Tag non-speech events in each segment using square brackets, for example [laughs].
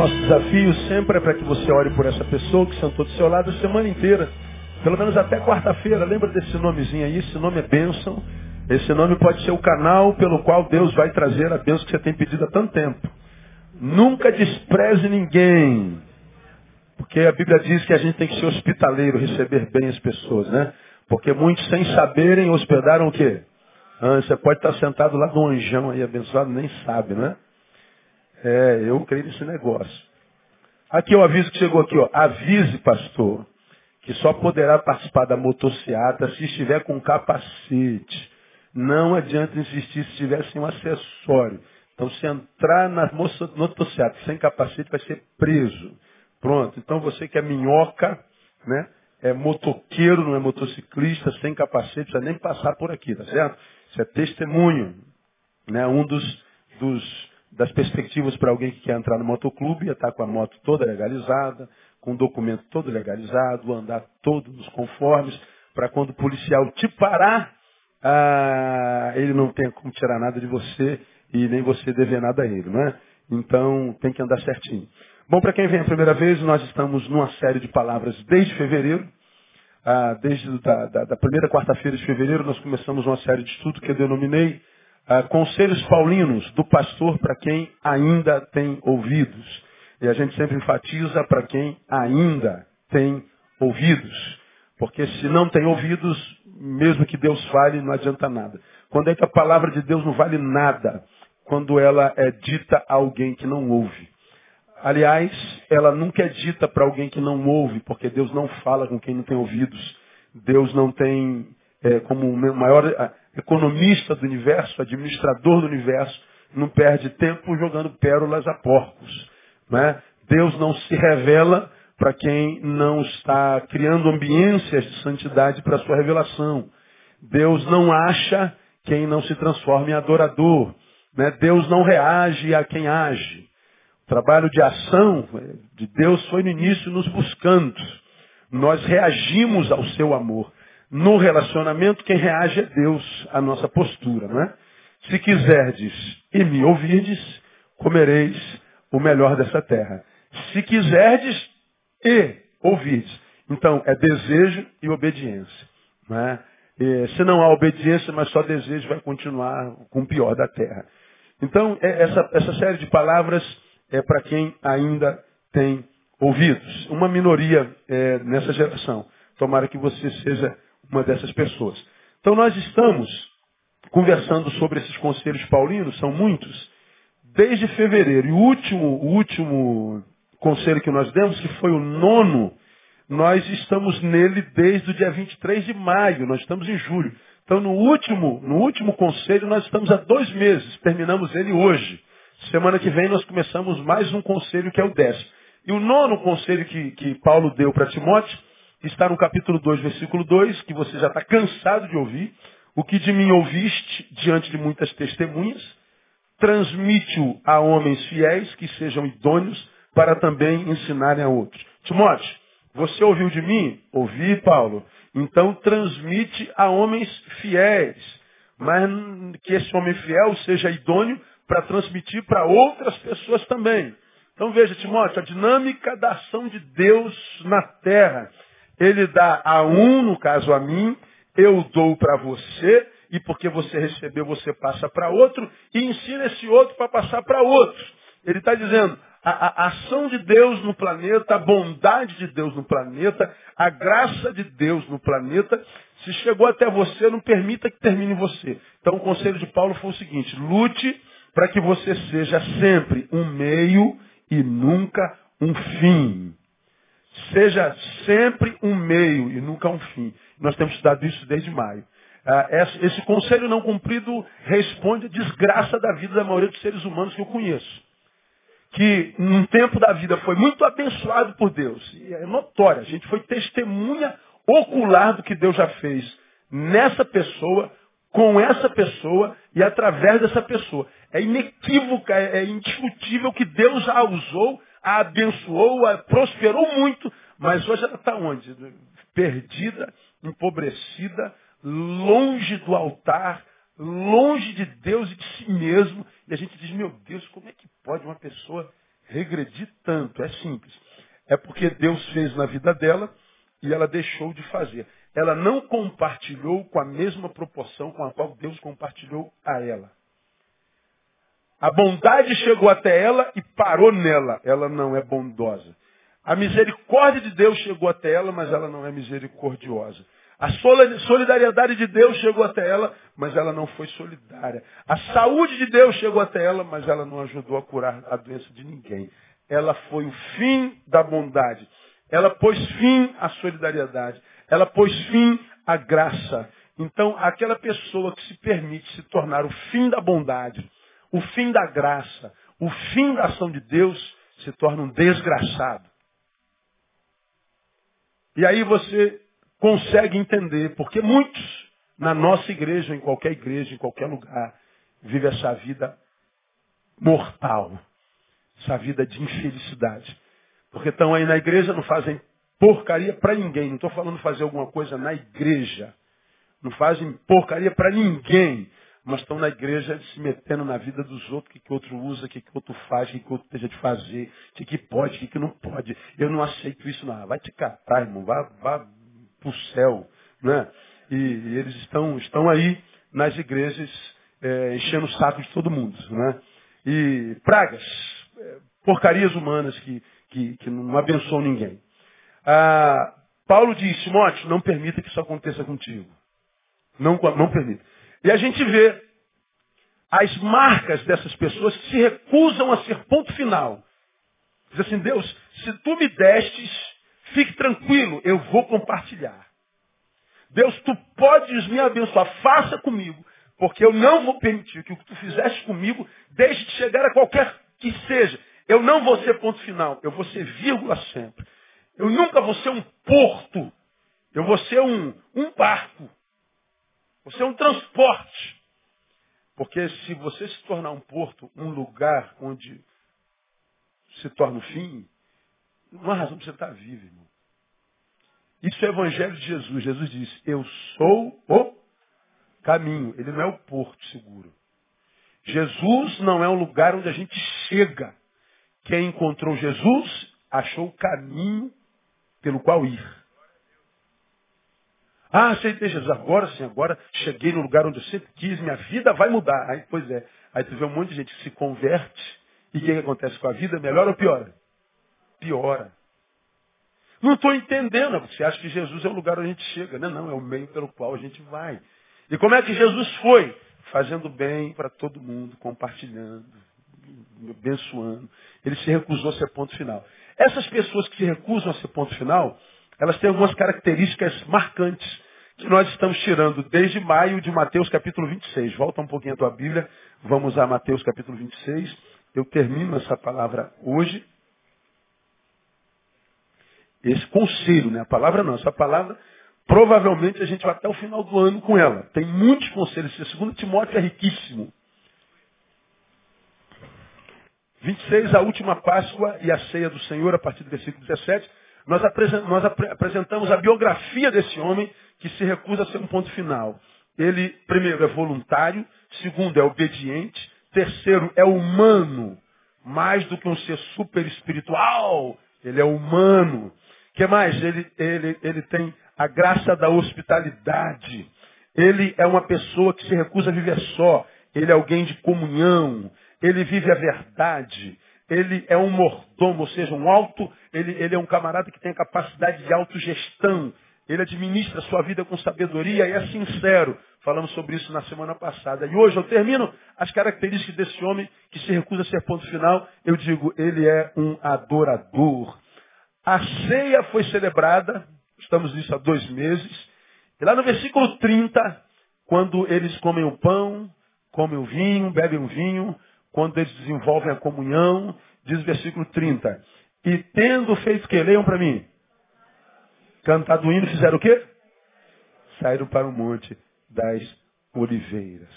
nosso desafio sempre é para que você ore por essa pessoa que sentou do seu lado a semana inteira. Pelo menos até quarta-feira. Lembra desse nomezinho aí? Esse nome é bênção. Esse nome pode ser o canal pelo qual Deus vai trazer a bênção que você tem pedido há tanto tempo. Nunca despreze ninguém. Porque a Bíblia diz que a gente tem que ser hospitaleiro, receber bem as pessoas, né? Porque muitos sem saberem hospedaram o quê? Ah, você pode estar sentado lá no anjão aí abençoado, nem sabe, né? É, eu creio nesse negócio. Aqui o aviso que chegou aqui, ó. Avise, pastor, que só poderá participar da motociata se estiver com capacete. Não adianta insistir se estiver sem um acessório. Então, se entrar na motociata sem capacete, vai ser preso. Pronto. Então, você que é minhoca, né? É motoqueiro, não é motociclista, sem capacete, precisa nem passar por aqui, tá certo? Isso é testemunho. Né? Um dos, dos das perspectivas para alguém que quer entrar no motoclube é estar com a moto toda legalizada, com o documento todo legalizado, andar todo nos conformes, para quando o policial te parar, ah, ele não tenha como tirar nada de você e nem você dever nada a ele, não é? Então tem que andar certinho. Bom, para quem vem a primeira vez, nós estamos numa série de palavras desde fevereiro. Ah, desde da, da, da primeira quarta-feira de fevereiro, nós começamos uma série de estudo que eu denominei ah, conselhos paulinos do pastor para quem ainda tem ouvidos. E a gente sempre enfatiza para quem ainda tem ouvidos. Porque se não tem ouvidos, mesmo que Deus fale, não adianta nada. Quando é que a palavra de Deus não vale nada? Quando ela é dita a alguém que não ouve. Aliás, ela nunca é dita para alguém que não ouve, porque Deus não fala com quem não tem ouvidos. Deus não tem é, como o maior economista do universo, administrador do universo, não perde tempo jogando pérolas a porcos. Né? Deus não se revela para quem não está criando ambiências de santidade para a sua revelação. Deus não acha quem não se transforma em adorador. Né? Deus não reage a quem age. O trabalho de ação de Deus foi no início nos buscando. Nós reagimos ao seu amor. No relacionamento, quem reage é Deus, a nossa postura, não é? Se quiserdes e me ouvirdes, comereis o melhor dessa terra. Se quiserdes e ouvirdes. Então, é desejo e obediência. Não é? E, se não há obediência, mas só desejo, vai continuar com o pior da terra. Então, é, essa, essa série de palavras é para quem ainda tem ouvidos. Uma minoria é, nessa geração. Tomara que você seja uma dessas pessoas. Então nós estamos conversando sobre esses conselhos paulinos, são muitos, desde fevereiro. E o último, o último conselho que nós demos, que foi o nono, nós estamos nele desde o dia 23 de maio, nós estamos em julho. Então no último, no último conselho nós estamos há dois meses, terminamos ele hoje. Semana que vem nós começamos mais um conselho que é o décimo. E o nono conselho que, que Paulo deu para Timóteo está no capítulo 2, versículo 2, que você já está cansado de ouvir. O que de mim ouviste diante de muitas testemunhas, transmite-o a homens fiéis que sejam idôneos para também ensinarem a outros. Timóteo, você ouviu de mim? Ouvi, Paulo. Então transmite a homens fiéis. Mas que esse homem fiel seja idôneo para transmitir para outras pessoas também. Então veja, Timóteo, a dinâmica da ação de Deus na terra ele dá a um, no caso a mim, eu dou para você, e porque você recebeu, você passa para outro, e ensina esse outro para passar para outro. Ele está dizendo, a, a, ação de Deus no planeta, a bondade de Deus no planeta, a graça de Deus no planeta, se chegou até você, não permita que termine em você. Então o conselho de Paulo foi o seguinte, lute para que você seja sempre um meio e nunca um fim. Seja sempre um meio e nunca um fim. Nós temos estudado isso desde maio. Ah, esse conselho não cumprido responde à desgraça da vida da maioria dos seres humanos que eu conheço. Que num tempo da vida foi muito abençoado por Deus. E é notório, a gente foi testemunha ocular do que Deus já fez nessa pessoa, com essa pessoa e através dessa pessoa. É inequívoca, é indiscutível que Deus a usou a abençoou, a prosperou muito, mas hoje ela está onde? Perdida, empobrecida, longe do altar, longe de Deus e de si mesmo. E a gente diz, meu Deus, como é que pode uma pessoa regredir tanto? É simples. É porque Deus fez na vida dela e ela deixou de fazer. Ela não compartilhou com a mesma proporção com a qual Deus compartilhou a ela. A bondade chegou até ela e parou nela. Ela não é bondosa. A misericórdia de Deus chegou até ela, mas ela não é misericordiosa. A solidariedade de Deus chegou até ela, mas ela não foi solidária. A saúde de Deus chegou até ela, mas ela não ajudou a curar a doença de ninguém. Ela foi o fim da bondade. Ela pôs fim à solidariedade. Ela pôs fim à graça. Então, aquela pessoa que se permite se tornar o fim da bondade, o fim da graça, o fim da ação de Deus, se torna um desgraçado. E aí você consegue entender, porque muitos na nossa igreja, em qualquer igreja, em qualquer lugar, vivem essa vida mortal, essa vida de infelicidade. Porque estão aí na igreja, não fazem porcaria para ninguém. Não estou falando fazer alguma coisa na igreja. Não fazem porcaria para ninguém. Mas estão na igreja se metendo na vida dos outros, o que, que outro usa, o que, que outro faz, o que, que outro deixa de fazer, o que, que pode, o que, que não pode. Eu não aceito isso, não. Vai te catar, irmão. Vá, vá para o céu. Né? E, e, eles estão, estão aí nas igrejas é, enchendo o saco de todo mundo. Né? E pragas, é, porcarias humanas que, que, que não abençoam ninguém. Ah, Paulo diz, Timóteo, não permita que isso aconteça contigo. Não, não permita. E a gente vê as marcas dessas pessoas que se recusam a ser ponto final. Diz assim, Deus, se tu me destes, fique tranquilo, eu vou compartilhar. Deus, tu podes me abençoar, faça comigo, porque eu não vou permitir que o que tu fizeste comigo deixe de chegar a qualquer que seja. Eu não vou ser ponto final, eu vou ser vírgula sempre. Eu nunca vou ser um porto. Eu vou ser um, um barco. Vou ser um transporte. Porque se você se tornar um porto, um lugar onde se torna o fim, não há razão para você estar vivo, irmão. Isso é o Evangelho de Jesus. Jesus diz, eu sou o caminho. Ele não é o porto seguro. Jesus não é um lugar onde a gente chega. Quem encontrou Jesus achou o caminho pelo qual ir. Ah, aceitei Jesus. Agora sim, agora cheguei no lugar onde eu sempre quis, minha vida vai mudar. Aí, pois é. Aí tu vê um monte de gente que se converte. E o que, que acontece com a vida? Melhora ou piora? Piora. Não estou entendendo. Você acha que Jesus é o lugar onde a gente chega. Não, não, é o meio pelo qual a gente vai. E como é que Jesus foi? Fazendo bem para todo mundo, compartilhando, abençoando. Ele se recusou a ser ponto final. Essas pessoas que se recusam a ser ponto final, elas têm algumas características marcantes que nós estamos tirando desde maio de Mateus capítulo 26. Volta um pouquinho a tua Bíblia, vamos a Mateus capítulo 26. Eu termino essa palavra hoje. Esse conselho, né? A palavra não, essa palavra, provavelmente a gente vai até o final do ano com ela. Tem muitos conselhos. Segundo Timóteo é riquíssimo. 26, a última Páscoa e a ceia do Senhor, a partir do versículo 17, nós, apresentamos a biografia desse homem que se recusa a ser um ponto final. Ele, primeiro, é voluntário, segundo, é obediente, terceiro, é humano, mais do que um ser super espiritual, ele é humano. que mais? Ele, ele, ele tem a graça da hospitalidade. Ele é uma pessoa que se recusa a viver só. Ele é alguém de comunhão ele vive a verdade, ele é um mordomo, ou seja, um alto, ele, ele é um camarada que tem a capacidade de autogestão, ele administra a sua vida com sabedoria e é sincero. Falamos sobre isso na semana passada. E hoje eu termino as características desse homem que se recusa a ser ponto final. Eu digo, ele é um adorador. A ceia foi celebrada, estamos nisso há dois meses. E lá no versículo 30, quando eles comem o pão, comem o vinho, bebem o vinho, quando eles desenvolvem a comunhão, diz o versículo 30. E tendo feito que? Leiam para mim. Cantado o hino, fizeram o quê? Saíram para o monte das oliveiras.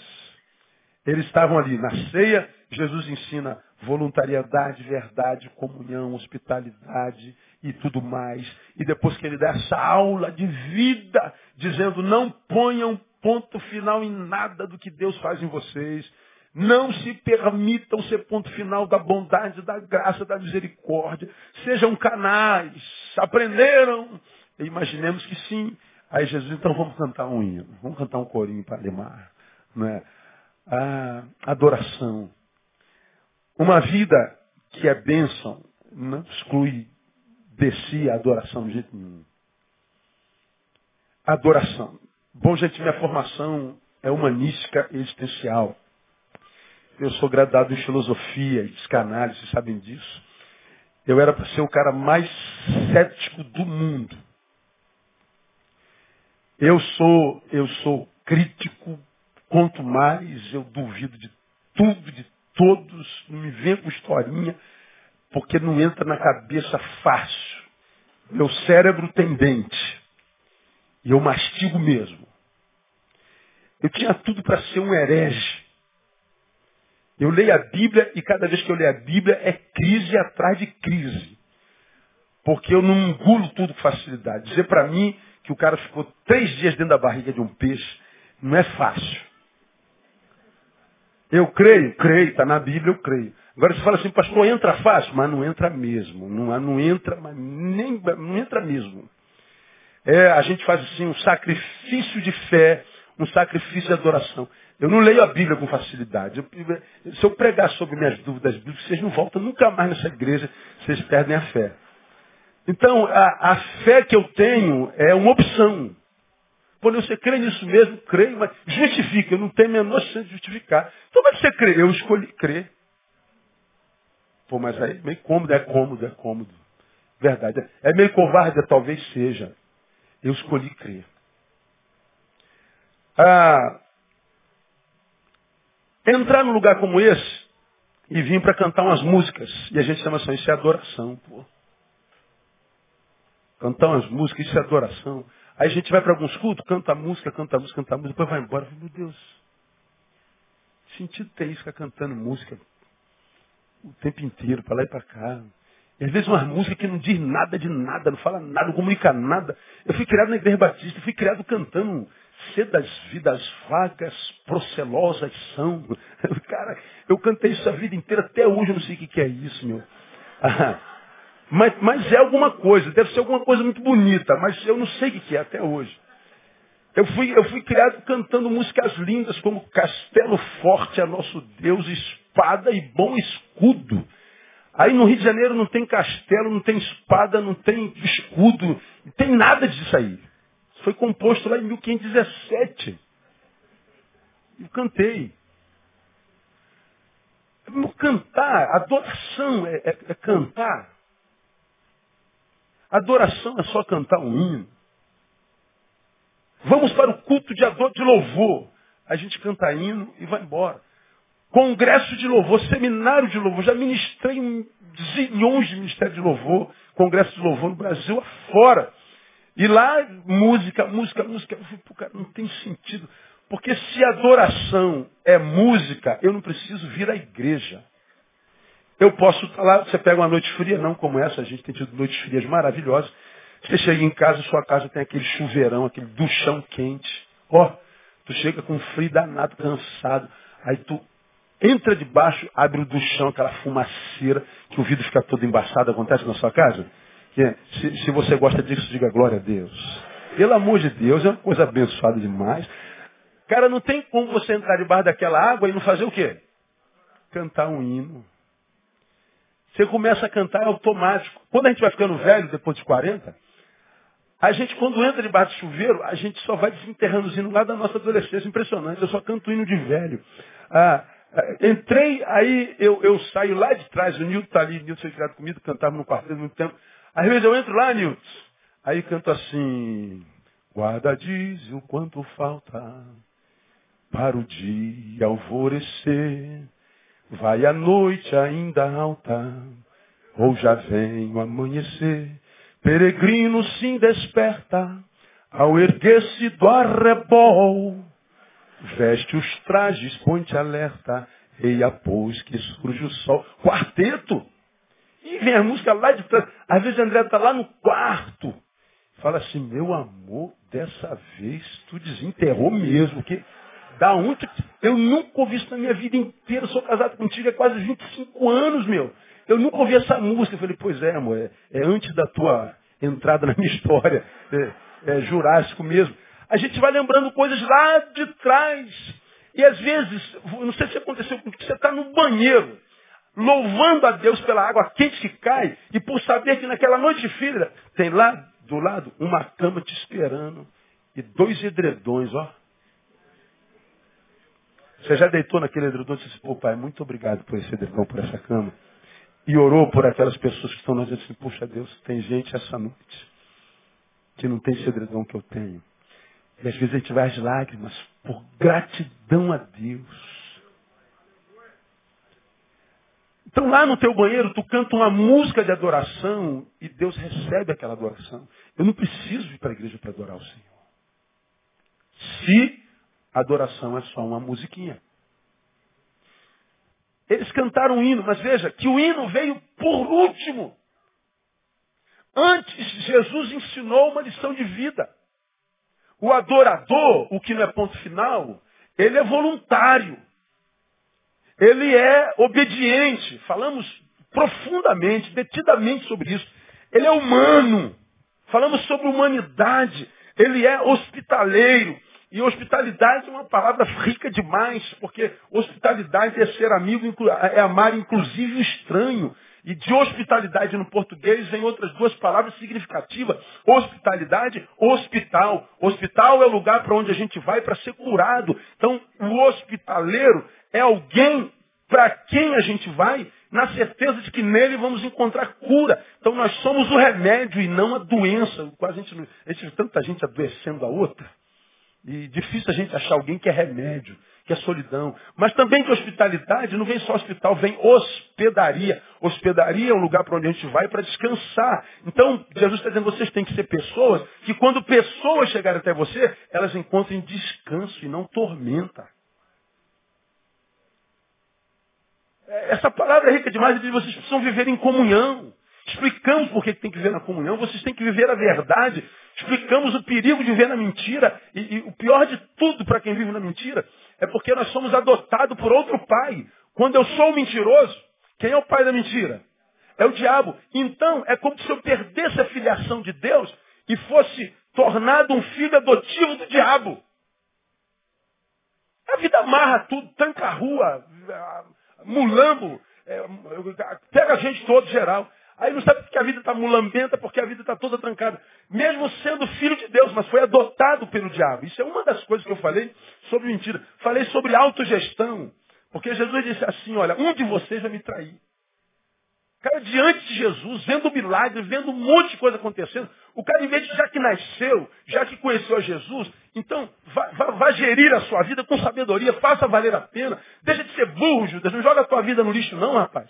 Eles estavam ali na ceia, Jesus ensina voluntariedade, verdade, comunhão, hospitalidade e tudo mais. E depois que ele dá essa aula de vida, dizendo não ponham ponto final em nada do que Deus faz em vocês, Não se permitam ser ponto final da bondade, da graça, da misericórdia. Sejam canais. Aprenderam? Imaginemos que sim. Aí Jesus, então vamos cantar um hino. Vamos cantar um corinho para animar. Não é? A adoração. Uma vida que é bênção não exclui de si a adoração de jeito nenhum. Adoração. Bom, gente, minha formação é humanística e existencial. Eu sou graduado em filosofia e psicanálise, vocês sabem disso. Eu era para ser o cara mais cético do mundo. Eu sou, eu sou crítico, quanto mais eu duvido de tudo, de todos, não me vem com historinha, porque não entra na cabeça fácil. Meu cérebro tem dente. E eu mastigo mesmo. Eu tinha tudo para ser um herege. Eu leio a Bíblia e cada vez que eu leio a Bíblia é crise atrás de crise. Porque eu não engulo tudo com facilidade. Dizer para mim que o cara ficou três dias dentro da barriga de um peixe não é fácil. Eu creio, creio, está na Bíblia, eu creio. Agora você fala assim, pastor, entra fácil, mas não entra mesmo. Não, não entra, mas nem, não entra mesmo. É, a gente faz assim um sacrifício de fé, um sacrifício de adoração. Eu não leio a Bíblia com facilidade. Eu, se eu pregar sobre minhas dúvidas bíblicas, vocês não voltam nunca mais nessa igreja, vocês perdem a fé. Então, a, a fé que eu tenho é uma opção. Pô, você crê nisso mesmo? Creio, mas justifica. Eu não tenho a menor chance de justificar. Então, como é que você crê? Eu escolhi crer. Pô, mas aí meio cômodo, é cômodo, é cômodo. Verdade. É meio covarde, talvez seja. Eu escolhi crer. Ah, entrar num lugar como esse e vir para cantar umas músicas. E a gente chama assim, isso é adoração, pô. Cantar umas músicas, isso é adoração. Aí a gente vai para alguns cultos, canta a música, canta a música, canta a música, depois vai embora. Meu Deus, sentido ter isso, ficar cantando música o tempo inteiro, para lá e para cá. E às vezes umas músicas que não diz nada de nada, não fala nada, não comunica nada. Eu fui criado na igreja batista, fui criado cantando Cedas vidas vagas, procelosas são. [laughs] Cara, eu cantei isso a vida inteira, até hoje eu não sei o que é isso, meu. [laughs] mas, mas é alguma coisa, deve ser alguma coisa muito bonita, mas eu não sei o que é até hoje. Eu fui, eu fui criado cantando músicas lindas como Castelo Forte é nosso Deus, espada e bom escudo. Aí no Rio de Janeiro não tem castelo, não tem espada, não tem escudo, não tem nada disso aí. Foi composto lá em 1517. Eu cantei. Cantar, adoração é, é, é cantar. Adoração é só cantar um hino. Vamos para o culto de ador de louvor. A gente canta hino e vai embora. Congresso de louvor, seminário de louvor. Já ministrei em zilhões de ministérios de louvor, congresso de louvor no Brasil afora. E lá, música, música, música. Eu falei, Pô, cara, não tem sentido. Porque se adoração é música, eu não preciso vir à igreja. Eu posso estar lá, você pega uma noite fria, não como essa, a gente tem tido noites frias maravilhosas. Você chega em casa, sua casa tem aquele chuveirão, aquele duchão quente. Ó, oh, tu chega com frio danado, cansado. Aí tu entra debaixo, abre o duchão, aquela fumaceira, que o vidro fica todo embaçado. Acontece na sua casa? Se, se você gosta disso, diga glória a Deus. Pelo amor de Deus, é uma coisa abençoada demais. Cara, não tem como você entrar debaixo daquela água e não fazer o quê? Cantar um hino. Você começa a cantar, é automático. Quando a gente vai ficando velho, depois de 40, a gente, quando entra debaixo do chuveiro, a gente só vai desenterrando os hinos lá da nossa adolescência. Impressionante, eu só canto hino de velho. Ah, ah entrei, aí eu, eu, saio lá de trás, o Nilton está ali, o Nilton foi criado comigo, cantava no quarteto muito tempo. Às vezes eu entro lá, Nilton, aí canto assim, guarda diz o quanto falta para o dia alvorecer, vai a noite ainda alta, ou já vem o amanhecer, peregrino se desperta, ao erguer-se do arrebol, veste os trajes, ponte alerta, e após que surge o sol. Quarteto! E vem a música lá de trás. Às vezes André está lá no quarto. Fala assim, meu amor, dessa vez tu desenterrou mesmo. Que Da onde? Eu nunca ouvi isso na minha vida inteira. Sou casado contigo há quase 25 anos, meu. Eu nunca ouvi essa música. Eu falei, pois é, amor, é, é antes da tua entrada na minha história. É, é jurássico mesmo. A gente vai lembrando coisas lá de trás. E às vezes, não sei se aconteceu com você está no banheiro, louvando a Deus pela água quente que cai, e por saber que naquela noite de filha tem lá do lado uma cama te esperando e dois edredões, ó. Você já deitou naquele edredom e disse, pô pai, muito obrigado por esse edredom, por essa cama. E orou por aquelas pessoas que estão na gente assim, puxa Deus, tem gente essa noite que não tem esse edredom que eu tenho. E às vezes a gente vai às lágrimas por gratidão a Deus. Então lá no teu banheiro tu canta uma música de adoração e Deus recebe aquela adoração. Eu não preciso ir para a igreja para adorar o Senhor. Se a adoração é só uma musiquinha. Eles cantaram um hino, mas veja que o hino veio por último. Antes, Jesus ensinou uma lição de vida. O adorador, o que não é ponto final, ele é voluntário. Ele é obediente. Falamos profundamente, detidamente sobre isso. Ele é humano. Falamos sobre humanidade. Ele é hospitaleiro. E hospitalidade é uma palavra rica demais, porque hospitalidade é ser amigo, é amar inclusive o estranho. E de hospitalidade no português vem outras duas palavras significativas. Hospitalidade, hospital. Hospital é o lugar para onde a gente vai para ser curado. Então, o hospitaleiro é alguém para quem a gente vai na certeza de que nele vamos encontrar cura. Então, nós somos o remédio e não a doença. A gente, a gente tanta gente adoecendo a outra. E difícil a gente achar alguém que é remédio que é solidão. Mas também que hospitalidade não vem só hospital, vem hospedaria. Hospedaria é um lugar para onde a gente vai para descansar. Então, Jesus está dizendo, vocês têm que ser pessoas que quando pessoas chegarem até você, elas encontrem descanso e não tormenta. É, essa palavra é rica demais, diz vocês precisam viver em comunhão. Explicamos por que tem que viver na comunhão, vocês têm que viver a verdade. Explicamos o perigo de viver na mentira. E, e o pior de tudo para quem vive na mentira é porque nós somos adotados por outro pai. Quando eu sou mentiroso, quem é o pai da mentira? É o diabo. Então, é como se eu perdesse a filiação de Deus e fosse tornado um filho adotivo do diabo. A vida amarra tudo, tanca a rua, mulambo, é, pega a gente todo geral. Aí não sabe que a vida está mulambenta porque a vida está toda trancada. Mesmo sendo filho de Deus, mas foi adotado pelo diabo. Isso é uma das coisas que eu falei sobre mentira. Falei sobre autogestão. Porque Jesus disse assim, olha, um de vocês vai me trair. Cara, diante de Jesus, vendo milagre, vendo um monte de coisa acontecendo, o cara, em vez de já que nasceu, já que conheceu a Jesus, então vá, vá, vá gerir a sua vida com sabedoria, faça valer a pena. Deixa de ser burro, Judas. Não joga a tua vida no lixo, não, rapaz.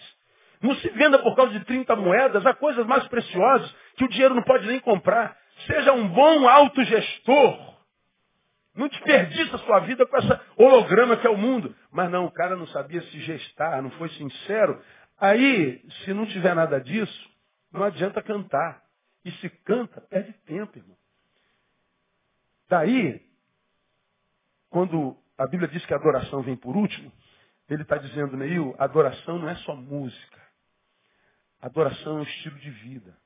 Não se venda por causa de 30 moedas. Há coisas mais preciosas que o dinheiro não pode nem comprar. Seja um bom autogestor. Não desperdiça a sua vida com essa holograma que é o mundo. Mas não, o cara não sabia se gestar, não foi sincero. Aí, se não tiver nada disso, não adianta cantar. E se canta, perde tempo, irmão. Daí, quando a Bíblia diz que a adoração vem por último, ele está dizendo, Neil, adoração não é só música. Adoração é um estilo de vida.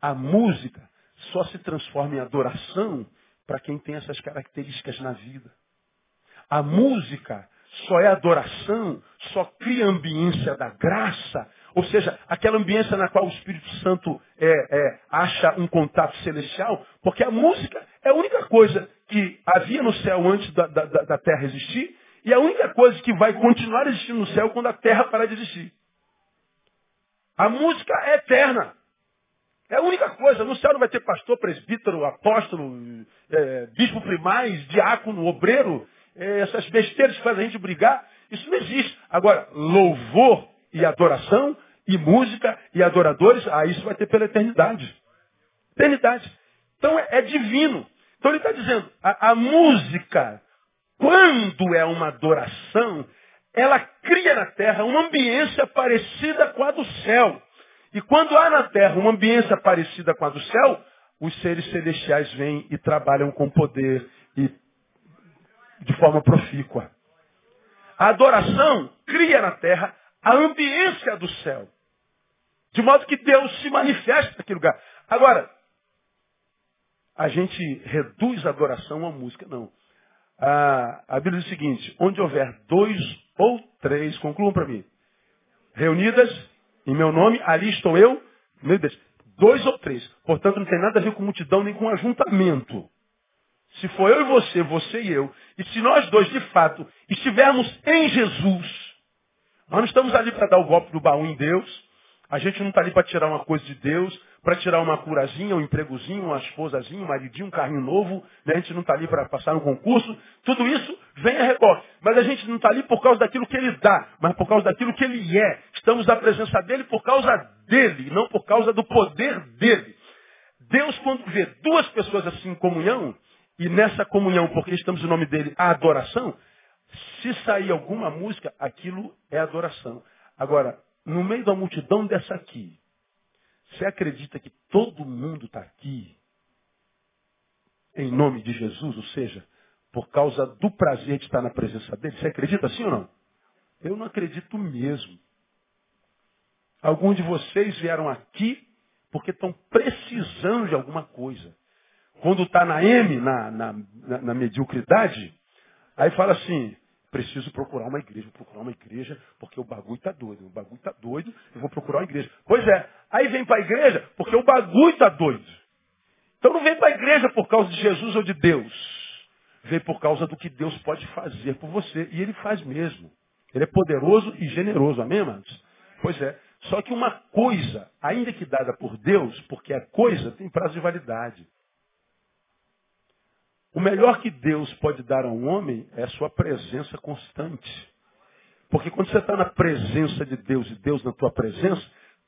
A música só se transforma em adoração para quem tem essas características na vida. A música só é adoração, só cria ambiência da graça, ou seja, aquela ambiência na qual o Espírito Santo é, é, acha um contato celestial, porque a música é a única coisa que havia no céu antes da, da, da terra existir, e a única coisa que vai continuar existindo no céu quando a terra parar de existir. A música é eterna. É a única coisa. No céu não vai ter pastor, presbítero, apóstolo, é, bispo primaz, diácono, obreiro, é, essas besteiras que fazem a gente brigar. Isso não existe. Agora, louvor e adoração, e música e adoradores, ah, isso vai ter pela eternidade. Eternidade. Então é, é divino. Então ele está dizendo, a, a música, quando é uma adoração, ela cria na terra uma ambiência parecida com a do céu. E quando há na terra uma ambiência parecida com a do céu, os seres celestiais vêm e trabalham com poder e de forma profícua. A adoração cria na terra a ambiência do céu. De modo que Deus se manifesta naquele lugar. Agora, a gente reduz a adoração à música, não. A, a Bíblia diz o seguinte, onde houver dois ou três, concluam para mim, reunidas em meu nome, ali estou eu, meu Deus, dois ou três. Portanto, não tem nada a ver com multidão nem com ajuntamento. Se for eu e você, você e eu, e se nós dois, de fato, estivermos em Jesus, nós não estamos ali para dar o golpe do baú em Deus, a gente não está ali para tirar uma coisa de Deus, para tirar uma curazinha, um empregozinho, uma esposazinha, um maridinho, um carrinho novo. Né? A gente não está ali para passar um concurso. Tudo isso vem a reboque. Mas a gente não está ali por causa daquilo que ele dá, mas por causa daquilo que ele é. Estamos na presença dele por causa dele, não por causa do poder dele. Deus, quando vê duas pessoas assim em comunhão, e nessa comunhão, porque estamos no nome dele, a adoração, se sair alguma música, aquilo é adoração. Agora, no meio da multidão dessa aqui, você acredita que todo mundo está aqui em nome de Jesus, ou seja, por causa do prazer de estar na presença dele? Você acredita assim ou não? Eu não acredito mesmo. Alguns de vocês vieram aqui porque estão precisando de alguma coisa. Quando está na M, na, na, na, na mediocridade, aí fala assim, preciso procurar uma igreja, vou procurar uma igreja, porque o bagulho está doido, o bagulho está doido, eu vou procurar uma igreja. Pois é, aí vem para a igreja porque o bagulho está doido. Então não vem para a igreja por causa de Jesus ou de Deus. Vem por causa do que Deus pode fazer por você. E Ele faz mesmo. Ele é poderoso e generoso, amém, amados? Pois é. Só que uma coisa, ainda que dada por Deus, porque é coisa, tem prazo de validade. O melhor que Deus pode dar a um homem é a sua presença constante. Porque quando você está na presença de Deus e Deus na tua presença,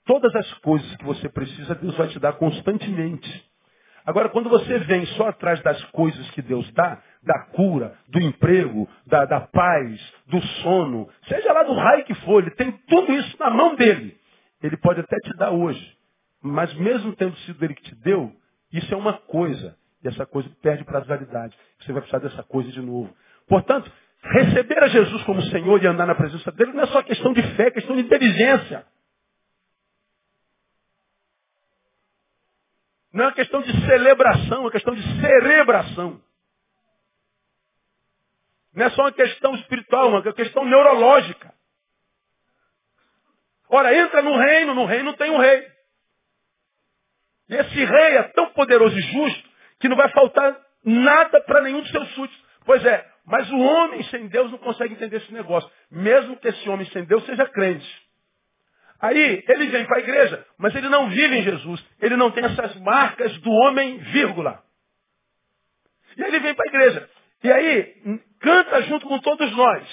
todas as coisas que você precisa, Deus vai te dar constantemente. Agora, quando você vem só atrás das coisas que Deus dá, da cura, do emprego, da, da paz, do sono, seja lá do raio que for, ele tem tudo isso na mão dele. Ele pode até te dar hoje. Mas mesmo tendo sido ele que te deu, isso é uma coisa. E essa coisa perde prazvalidade. Você vai precisar dessa coisa de novo. Portanto, receber a Jesus como Senhor e andar na presença dele não é só questão de fé, é questão de inteligência. Não é questão de celebração, é questão de cerebração. Não é só uma questão espiritual, é uma questão neurológica. Ora, entra no reino, no reino tem um rei. E esse rei é tão poderoso e justo que não vai faltar nada para nenhum dos seus súditos. Pois é, mas o homem sem Deus não consegue entender esse negócio. Mesmo que esse homem sem Deus seja crente. Aí ele vem para a igreja, mas ele não vive em Jesus. Ele não tem essas marcas do homem, vírgula. E aí ele vem para a igreja. E aí canta junto com todos nós.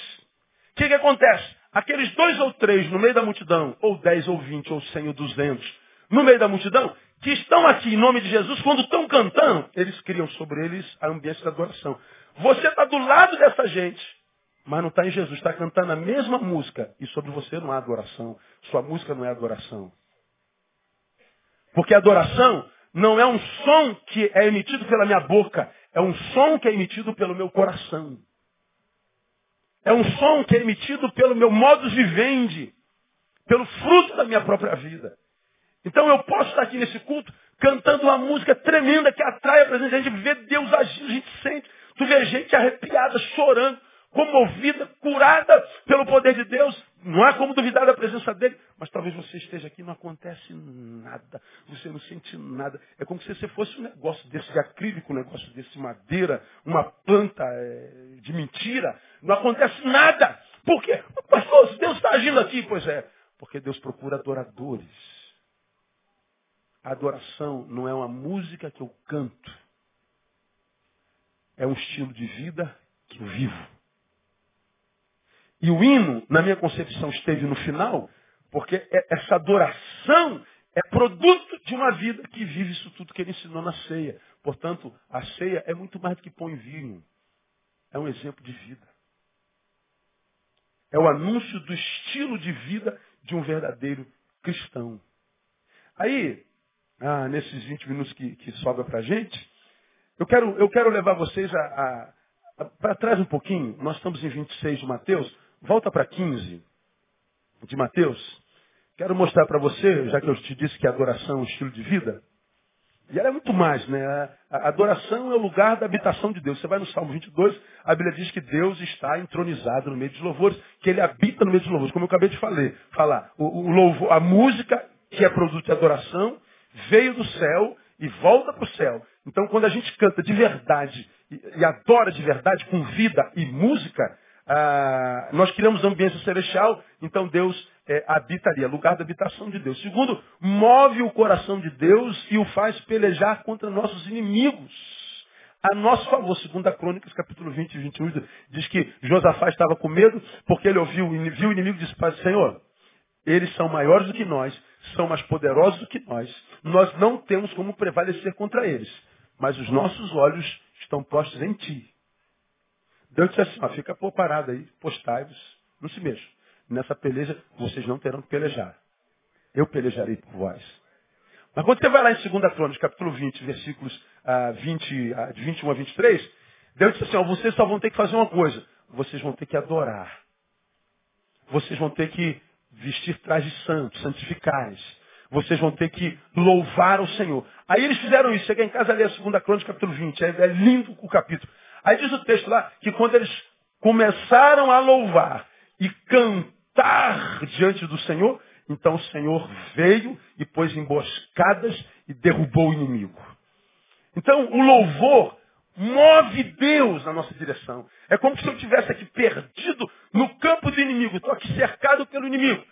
O que, que acontece? Aqueles dois ou três no meio da multidão, ou dez ou vinte, ou cem ou duzentos, no meio da multidão, que estão aqui em nome de Jesus, quando estão cantando, eles criam sobre eles a ambiência da adoração. Você está do lado dessa gente, mas não está em Jesus, está cantando a mesma música, e sobre você não há adoração. Sua música não é adoração. Porque adoração não é um som que é emitido pela minha boca, é um som que é emitido pelo meu coração. É um som que é emitido pelo meu modus vivendi, pelo fruto da minha própria vida. Então eu posso estar aqui nesse culto cantando uma música tremenda que atrai a presença. A gente vê Deus agindo, a gente sente. Tu vê gente arrepiada, chorando, comovida, curada pelo poder de Deus. Não há como duvidar da presença dele. Mas talvez você esteja aqui e não acontece nada. Você não sente nada. É como se você fosse um negócio desse de acrílico, um negócio desse madeira, uma planta é, de mentira. Não acontece nada. Por quê? Pastor, Deus está agindo aqui. Pois é, porque Deus procura adoradores. A adoração não é uma música que eu canto. É um estilo de vida que eu vivo. E o hino, na minha concepção, esteve no final, porque é, essa adoração é produto de uma vida que vive isso tudo que ele ensinou na ceia. Portanto, a ceia é muito mais do que pão e vinho. É um exemplo de vida. É o anúncio do estilo de vida de um verdadeiro cristão. Aí, ah, nesses 20 minutos que, que sobra para a gente, eu quero, eu quero levar vocês a, a, Para trás um pouquinho, nós estamos em 26 de Mateus, volta para 15 de Mateus. Quero mostrar para você, já que eu te disse que a adoração é um estilo de vida, e ela é muito mais, né? A adoração é o lugar da habitação de Deus. Você vai no Salmo 22, a Bíblia diz que Deus está entronizado no meio dos louvores, que ele habita no meio dos louvores, como eu acabei de falar. falar. O, o louvor, a música, que é produto de adoração, veio do céu e volta para o céu. Então, quando a gente canta de verdade e, adora de verdade, com vida e música, ah, nós criamos ambiência celestial, então Deus é, habita ali, é lugar da habitação de Deus. Segundo, move o coração de Deus e o faz pelejar contra nossos inimigos. A nosso favor, segundo a Crônicas, capítulo 20 e 21, diz que Josafá estava com medo porque ele ouviu, viu o inimigo e disse, Senhor, eles são maiores do que nós, são mais poderosos do que nós. Nós não temos como prevalecer contra eles, mas os nossos olhos estão postos em ti. Deus disse assim, ó, fica por parado aí, postai-vos, não se mexa. Nessa peleja, vocês não terão que pelejar. Eu pelejarei por vós. Mas quando você vai lá em 2 Crônicas, capítulo 20, versículos ah, 20, ah, de 21 a 23, Deus disse assim, ó, vocês só vão ter que fazer uma coisa. Vocês vão ter que adorar. Vocês vão ter que vestir trajes santos, santificais. Vocês vão ter que louvar o Senhor. Aí eles fizeram isso. Cheguei em casa ali a 2 Crônica, capítulo 20. É, é lindo o capítulo. Aí diz o texto lá que quando eles começaram a louvar e cantar diante do Senhor, então o Senhor veio e pôs emboscadas e derrubou o inimigo. Então o louvor move Deus na nossa direção. É como se eu tivesse aqui perdido no campo do inimigo, estou aqui cercado pelo inimigo.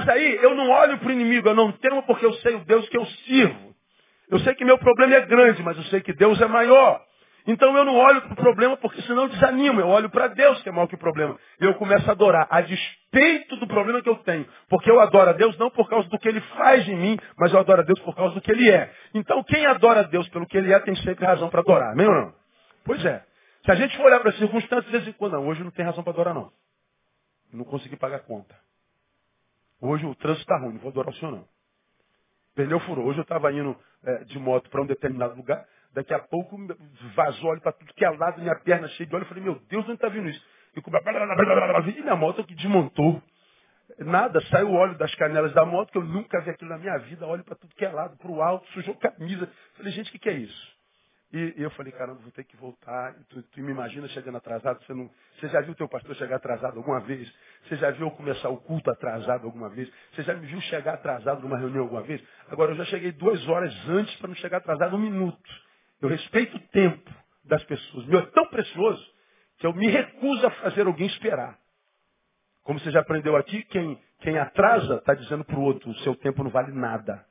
Mas aí eu não olho para o inimigo, eu não temo porque eu sei o Deus que eu sirvo. Eu sei que meu problema é grande, mas eu sei que Deus é maior. Então eu não olho para o problema porque senão eu desanimo. Eu olho para Deus que é maior que o problema. E eu começo a adorar a despeito do problema que eu tenho. Porque eu adoro a Deus não por causa do que Ele faz em mim, mas eu adoro a Deus por causa do que Ele é. Então quem adora a Deus pelo que Ele é tem sempre razão para adorar. Amém ou não? Pois é. Se a gente for olhar para as circunstâncias, de vez em quando, não, hoje não tem razão para adorar não. não consegui pagar a conta. Hoje o trânsito está ruim, não vou adorar o Senhor não. Pneu furou. Hoje eu estava indo é, de moto para um determinado lugar. Daqui a pouco vazou óleo para tudo que é lado, minha perna cheia de óleo. Eu falei, meu Deus, onde está vindo isso? E minha moto que desmontou. Nada, saiu óleo das canelas da moto, que eu nunca vi aquilo na minha vida, óleo para tudo que é lado, para o alto, sujou camisa. Eu falei, gente, o que, que é isso? E, e eu falei, caramba, vou ter que voltar. Tu, tu, me imagina chegando atrasado, você, não, você já viu teu pastor chegar atrasado alguma vez? Você já viu eu começar o culto atrasado alguma vez? Você já me viu chegar atrasado numa reunião alguma vez? Agora, eu já cheguei duas horas antes para não chegar atrasado um minuto. Eu respeito o tempo das pessoas. Meu é tão precioso que eu me recuso a fazer alguém esperar. Como você já aprendeu aqui, quem, quem atrasa está dizendo para o outro, o seu tempo não vale nada.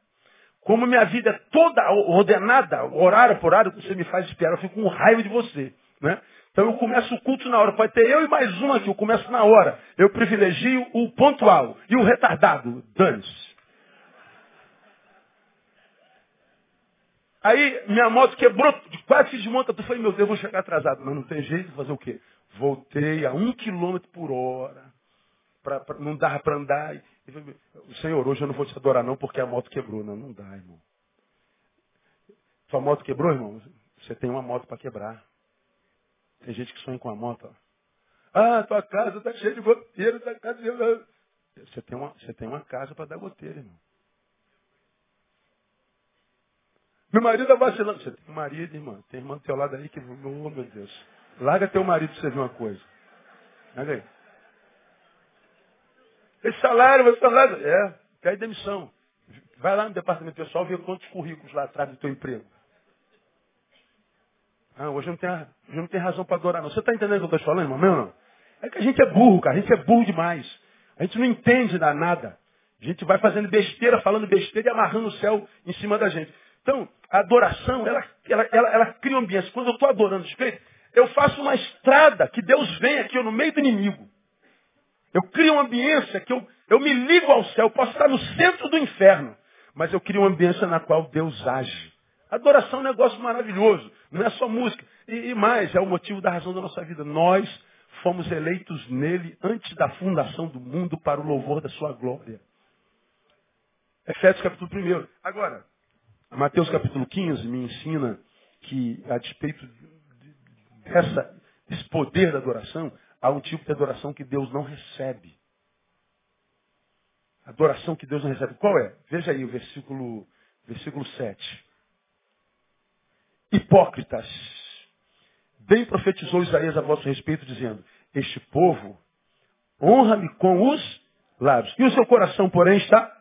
Como minha vida é toda ordenada, horário por horário, você me faz esperar, eu fico com raiva de você. Né? Então eu começo o culto na hora. Pode ter eu e mais um aqui, eu começo na hora. Eu privilegio o pontual e o retardado. Dane-se. Aí minha moto quebrou, quase se desmonta. Eu falei, meu Deus, eu vou chegar atrasado. Mas não tem jeito, fazer o quê? Voltei a um quilômetro por hora. Pra, pra, não dava para andar. Senhor, hoje eu não vou te adorar não, porque a moto quebrou. Não, não dá, irmão. Sua moto quebrou, irmão? Você tem uma moto para quebrar. Tem gente que sonha com a moto. Ó. Ah, tua casa está cheia de goteira, tua casa... Você tem uma, você tem uma casa para dar goteira, irmão. Meu marido está vacilando. Você tem marido, irmã. Tem irmã do teu lado que. Oh, meu Deus. Larga teu marido para você ver uma coisa. Olha aí. Esse salário, esse salário. É, cai demissão. Vai lá no departamento pessoal ver quantos currículos lá atrás do teu emprego. Ah, hoje não tem, hoje não tem razão para adorar, não. Você está entendendo o que eu estou falando, irmão? Não. É que a gente é burro, cara. A gente é burro demais. A gente não entende da nada. A gente vai fazendo besteira, falando besteira e amarrando o céu em cima da gente. Então, a adoração, ela, ela, ela, ela cria um ambiente. Quando eu estou adorando o Espírito, eu faço uma estrada que Deus vem aqui no meio do inimigo. Eu crio uma ambiência que eu, eu me ligo ao céu. Eu posso estar no centro do inferno, mas eu crio uma ambiência na qual Deus age. Adoração é um negócio maravilhoso. Não é só música. E, e mais, é o motivo da razão da nossa vida. Nós fomos eleitos nele antes da fundação do mundo para o louvor da sua glória. Efésios capítulo 1. Agora, Mateus capítulo 15 me ensina que, a despeito dessa esse poder da adoração, há um tipo de adoração que Deus não recebe. Adoração que Deus não recebe. Qual é? Veja aí o versículo, versículo 7. Hipócritas, bem profetizou Isaías a vosso respeito, dizendo, este povo honra-me com os lábios. E o seu coração, porém, está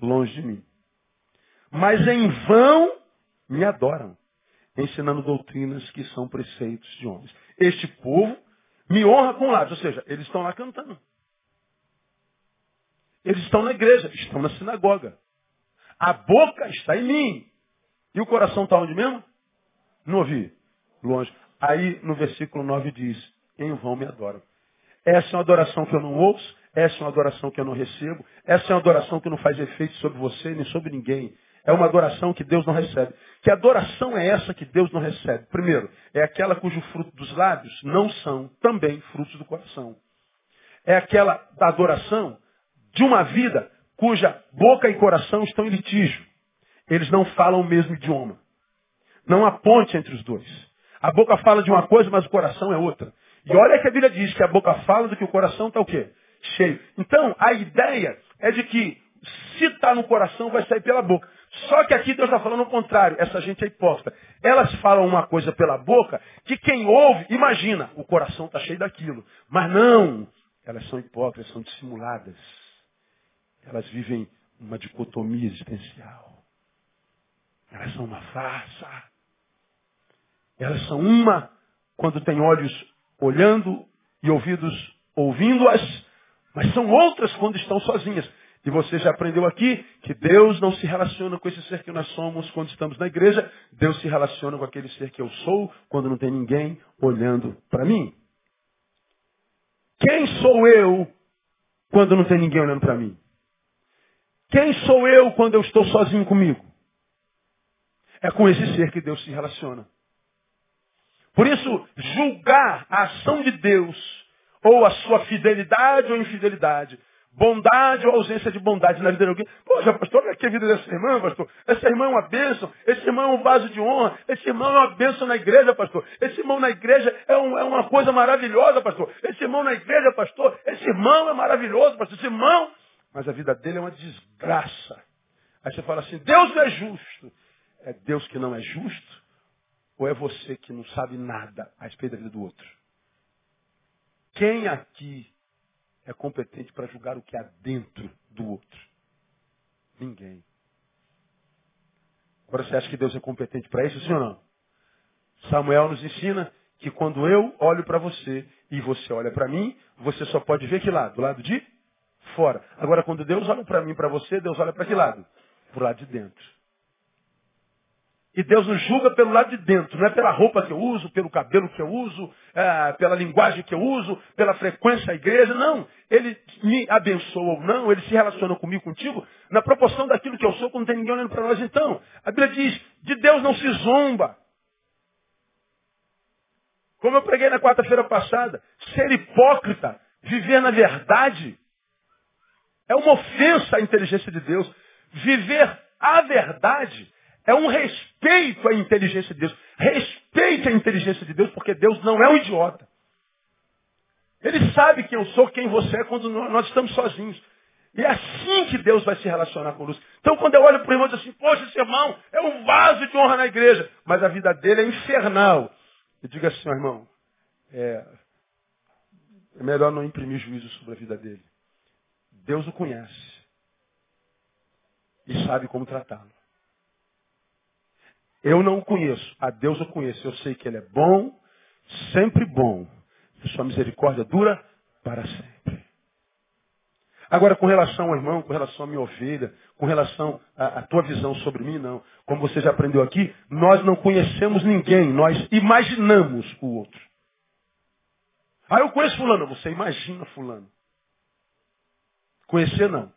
longe de mim. Mas em vão me adoram, ensinando doutrinas que são preceitos de homens. Este povo me honra com lábios, ou seja, eles estão lá cantando. Eles estão na igreja, estão na sinagoga. A boca está em mim. E o coração está onde mesmo? Não ouvi. Longe. Aí no versículo 9 diz, em vão me adoram. Essa é uma adoração que eu não ouço, essa é uma adoração que eu não recebo, essa é uma adoração que não faz efeito sobre você nem sobre ninguém. É uma adoração que Deus não recebe. Que adoração é essa que Deus não recebe? Primeiro, é aquela cujo fruto dos lábios não são também frutos do coração. É aquela da adoração de uma vida cuja boca e coração estão em litígio. Eles não falam o mesmo idioma. Não há ponte entre os dois. A boca fala de uma coisa, mas o coração é outra. E olha que a Bíblia diz que a boca fala do que o coração está o quê? Cheio. Então, a ideia é de que se está no coração, vai sair pela boca. Só que aqui Deus está falando o contrário. Essa gente é hipócrita. Elas falam uma coisa pela boca que quem ouve, imagina, o coração está cheio daquilo. Mas não. Elas são hipócritas, são dissimuladas. Elas vivem uma dicotomia existencial. Elas são uma farsa. Elas são uma quando tem olhos olhando e ouvidos ouvindo-as, mas são outras quando estão sozinhas. E você já aprendeu aqui que Deus não se relaciona com esse ser que nós somos quando estamos na igreja. Deus se relaciona com aquele ser que eu sou quando não tem ninguém olhando para mim. Quem sou eu quando não tem ninguém olhando para mim? Quem sou eu quando eu estou sozinho comigo? É com esse ser que Deus se relaciona. Por isso, julgar a ação de Deus, ou a sua fidelidade ou infidelidade, bondade ou ausência de bondade na vida de alguém. Poxa, pastor, olha aqui a vida dessa irmã, pastor. Essa irmã é uma bênção, esse irmão é um vaso de honra, esse irmão é uma bênção na igreja, pastor. Esse irmão na igreja é, um, é uma coisa maravilhosa, pastor. Esse irmão na igreja, pastor, esse irmão é maravilhoso, pastor. Esse irmão mas a vida dele é uma desgraça. Aí você fala assim, Deus é justo. É Deus que não é justo? Ou é você que não sabe nada a respeito da vida do outro? Quem aqui é competente para julgar o que há dentro do outro? Ninguém. Agora você acha que Deus é competente para isso, sim ou não? Samuel nos ensina que quando eu olho para você e você olha para mim, você só pode ver que lado? Do lado de fora. Agora, quando Deus olha para mim, para você, Deus olha para que lado? Para o lado de dentro. E Deus nos julga pelo lado de dentro, não é pela roupa que eu uso, pelo cabelo que eu uso, é, pela linguagem que eu uso, pela frequência à igreja. Não. Ele me abençoa ou não, ele se relaciona comigo, contigo, na proporção daquilo que eu sou, quando tem ninguém olhando para nós. Então, a Bíblia diz, de Deus não se zomba. Como eu preguei na quarta-feira passada, ser hipócrita, viver na verdade, é uma ofensa à inteligência de Deus. Viver a verdade é um respeito à inteligência de Deus. Respeite a inteligência de Deus, porque Deus não é um idiota. Ele sabe quem eu sou, quem você é, quando nós estamos sozinhos. E é assim que Deus vai se relacionar conosco. Então, quando eu olho para o irmão e digo assim, poxa, esse irmão é um vaso de honra na igreja, mas a vida dele é infernal. Eu digo assim, irmão, é, é melhor não imprimir juízo sobre a vida dele. Deus o conhece e sabe como tratá-lo. Eu não o conheço, a Deus eu conheço. Eu sei que Ele é bom, sempre bom. E sua misericórdia dura para sempre. Agora, com relação ao irmão, com relação à minha ovelha, com relação à, à tua visão sobre mim, não. Como você já aprendeu aqui, nós não conhecemos ninguém, nós imaginamos o outro. Ah, eu conheço fulano. Você imagina fulano. Conhecer não.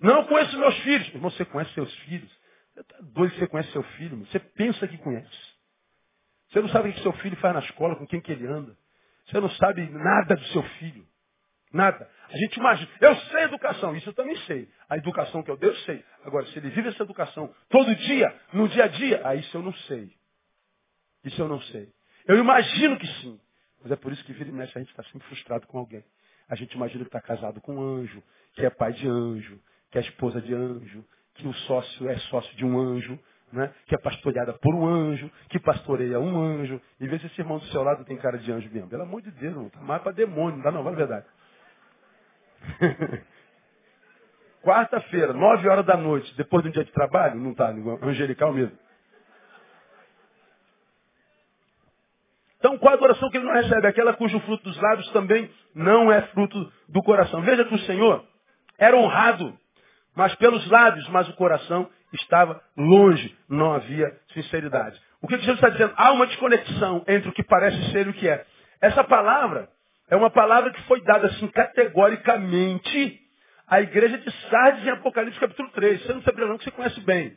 Não, conheço meus filhos. Você conhece seus filhos? Doido que você conhece seu filho? Você pensa que conhece. Você não sabe o que seu filho faz na escola, com quem que ele anda. Você não sabe nada do seu filho. Nada. A gente imagina. Eu sei educação, isso eu também sei. A educação que eu dei, eu sei. Agora, se ele vive essa educação todo dia, no dia a dia, aí isso eu não sei. Isso eu não sei. Eu imagino que sim. Mas é por isso que vira e mexe a gente está sempre frustrado com alguém. A gente imagina que está casado com um anjo, que é pai de anjo, que é esposa de anjo, que o sócio é sócio de um anjo, né? que é pastoreada por um anjo, que pastoreia um anjo. E vê se esse irmão do seu lado tem cara de anjo mesmo. Pelo amor de Deus, não está mais para demônio, não dá não, a verdade. [laughs] Quarta-feira, nove horas da noite, depois de um dia de trabalho, não está, angelical mesmo. Então, qual a adoração que ele não recebe? Aquela cujo fruto dos lábios também não é fruto do coração. Veja que o Senhor era honrado, mas pelos lábios, mas o coração estava longe, não havia sinceridade. O que Jesus está dizendo? Há uma desconexão entre o que parece ser e o que é. Essa palavra é uma palavra que foi dada assim categoricamente à igreja de Sardes em Apocalipse capítulo 3. Você não sabe não que você conhece bem.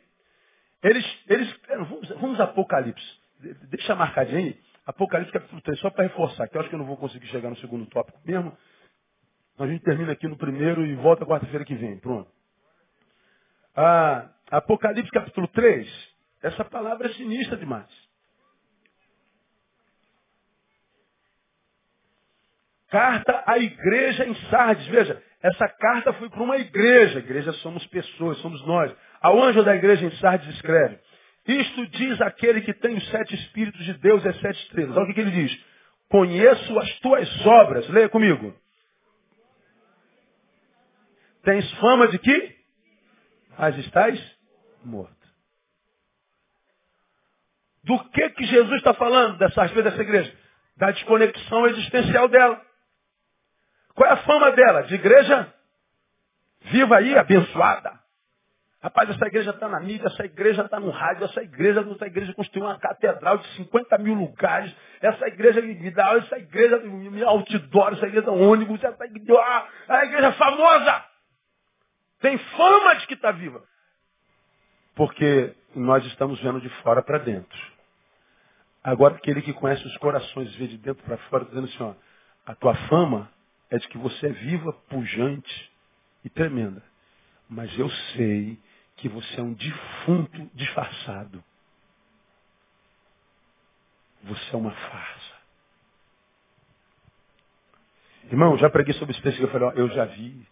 Eles, eles, vamos, vamos Apocalipse. Deixa marcadinho aí. Apocalipse capítulo 3, só para reforçar, que eu acho que eu não vou conseguir chegar no segundo tópico mesmo. A gente termina aqui no primeiro e volta quarta-feira que vem. Pronto. Apocalipse capítulo 3, essa palavra é sinistra demais. Carta à igreja em Sardes. Veja, essa carta foi para uma igreja. Igreja somos pessoas, somos nós. Ao anjo da igreja em Sardes escreve. Isto diz aquele que tem os sete espíritos de Deus e as sete estrelas. Olha o que ele diz. Conheço as tuas obras. Leia comigo. Tens fama de que? Mas estás morto. Do que que Jesus está falando dessa respeito dessa igreja? Da desconexão existencial dela. Qual é a fama dela? De igreja viva aí, abençoada. Rapaz, essa igreja está na mídia, essa igreja está no rádio, essa igreja, essa igreja construiu uma catedral de 50 mil lugares, essa igreja me dá, essa igreja me outdoor, essa igreja ônibus, essa igreja, ah, a igreja famosa. Tem fama de que está viva. Porque nós estamos vendo de fora para dentro. Agora, aquele que conhece os corações vê de dentro para fora, dizendo assim, ó, a tua fama é de que você é viva, pujante e tremenda. Mas eu sei que você é um defunto disfarçado. Você é uma farsa. Irmão, já preguei sobre texto eu falei, ó, eu já vi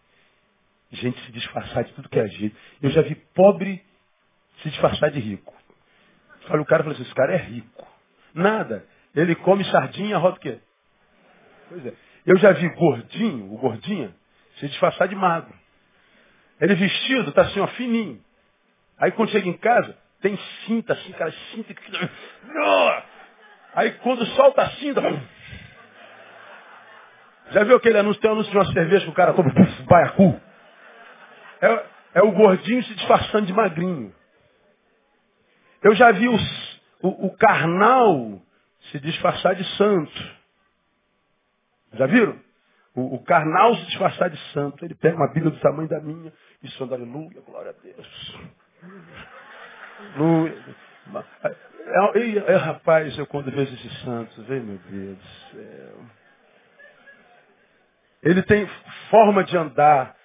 gente se disfarçar de tudo que é jeito. Eu já vi pobre se disfarçar de rico. Olha, o cara falou assim, esse cara é rico. Nada. Ele come sardinha, roda o quê? Pois é. Eu já vi gordinho, o gordinha, se disfarçar de magro. Ele vestido, tá assim, ó, fininho. Aí quando chega em casa, tem cinta assim, cara, cinta. Aí quando solta a cinta. Já viu aquele anúncio? Tem um anúncio de uma cerveja que o cara toma baiacu? É, é o gordinho se disfarçando de magrinho. Eu já vi os, o, o carnal se disfarçar de santo. Já viram? O, o, carnal se disfarçar de santo. Ele pega uma Bíblia do tamanho da minha e sonda, aleluia, glória a Deus. Aleluia. É, é, é, rapaz, eu quando vejo esses santos, vem meu Deus do céu. Ele tem forma de andar,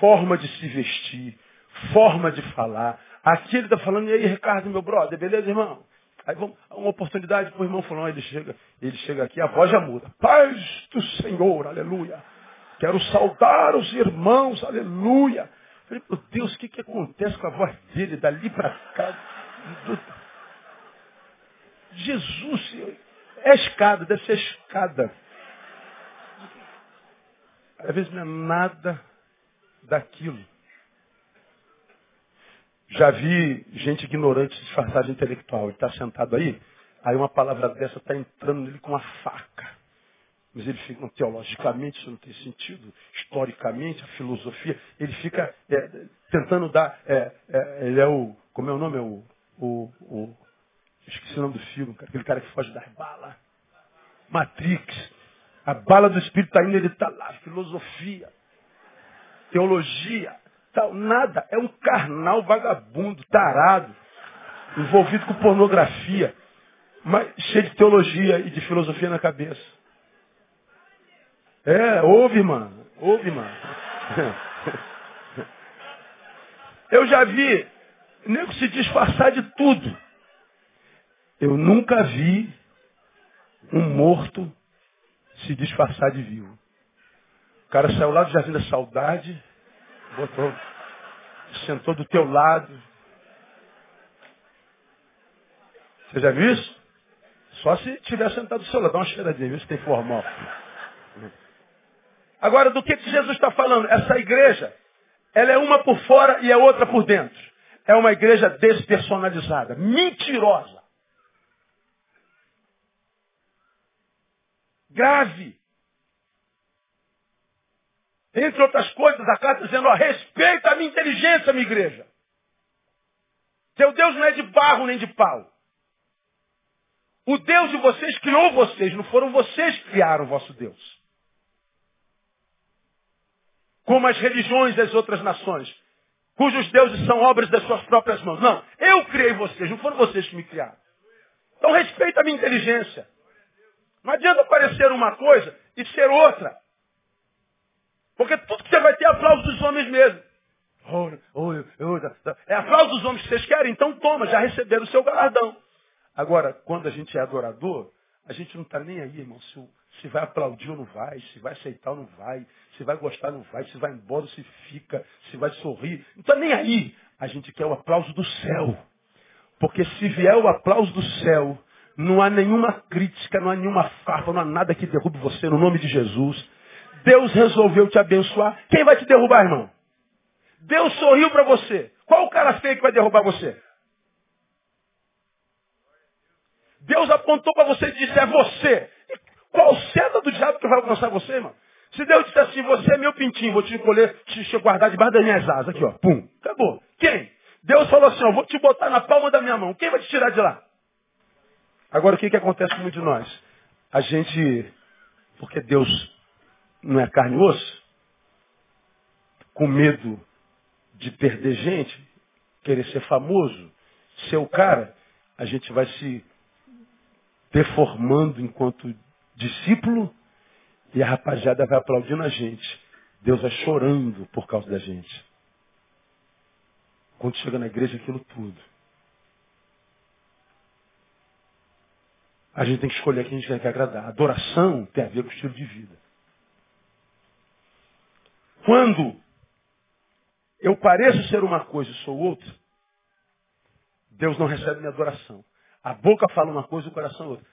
forma de se vestir, forma de falar. Aqui ele está falando, e aí, Ricardo, meu brother, beleza, irmão? Aí vamos, uma oportunidade para o irmão falando, ele chega, ele chega aqui, a voz já muda. Paz do Senhor, aleluia. Quero saudar os irmãos, aleluia. Falei, meu Deus, o que, que acontece com a voz dele dali para cá? Jesus, é escada, deve ser escada. Às vezes não é nada daquilo. Já vi gente ignorante disfarçada de intelectual. Ele está sentado aí, aí uma palavra dessa está entrando nele com uma faca. Mas ele fica, teologicamente, isso não tem sentido. Historicamente, a filosofia, ele fica é, tentando dar. É, é, ele é o. Como é o nome? É o, o, o. Esqueci o nome do filme, aquele cara que foge das balas. Matrix. A bala do Espírito está indo, ele está lá. Filosofia. Teologia. Tal, nada. É um carnal vagabundo, tarado, envolvido com pornografia, mas cheio de teologia e de filosofia na cabeça. É, ouve, mano. Ouve, mano. [laughs] Eu já vi nego se disfarçar de tudo. Eu nunca vi um morto se disfarçar de vivo. O cara saiu lá do Jardim da Saudade, botou, sentou do teu lado. Você já viu isso? Só se tiver sentado do seu lado, dá uma cheiradinha, viu se tem formal. Agora, do que, que Jesus está falando? Essa igreja, ela é uma por fora e é outra por dentro. É uma igreja despersonalizada, mentirosa. Grave. Entre outras coisas, a carta dizendo, ó, respeita a minha inteligência, minha igreja. Seu Deus não é de barro nem de pau. O Deus de vocês criou vocês, não foram vocês que criaram o vosso Deus. Como as religiões das outras nações, cujos deuses são obras das suas próprias mãos. Não, eu criei vocês, não foram vocês que me criaram. Então respeita a minha inteligência. Não adianta parecer uma coisa e ser outra. Porque tudo que você vai ter é aplauso dos homens mesmo. É aplauso dos homens que vocês querem? Então toma, já receberam o seu galardão. Agora, quando a gente é adorador, a gente não está nem aí, irmão. Se, se, vai aplaudir ou não vai, se vai aceitar ou não vai, se vai gostar ou não vai, se vai embora ou se fica, se vai sorrir. Não está nem aí. A gente quer o aplauso do céu. Porque se vier o aplauso do céu, não há nenhuma crítica, não há nenhuma farpa, não há nada que derrube você no nome de Jesus. Deus resolveu te abençoar. Quem vai te derrubar, irmão? Deus sorriu para você. Qual o cara feio que vai derrubar você? Deus apontou para você e disse, é você. Qual seta do diabo que vai alcançar você, irmão? Se Deus disse assim, você é meu pintinho, vou te encolher, te guardar debaixo das minhas asas, aqui ó, pum, acabou. Quem? Deus falou assim, ó, vou te botar na palma da minha mão. Quem vai te tirar de lá? Agora o que, que acontece com muitos de nós? A gente, porque Deus não é carne e osso, com medo de perder gente, querer ser famoso, ser o cara, a gente vai se deformando enquanto discípulo e a rapaziada vai aplaudindo a gente. Deus vai chorando por causa da gente. Quando chega na igreja, aquilo tudo. A gente tem que escolher quem a gente quer agradar. Adoração tem a ver com o estilo de vida. Quando eu pareço ser uma coisa e sou outra, Deus não recebe minha adoração. A boca fala uma coisa e o coração outra.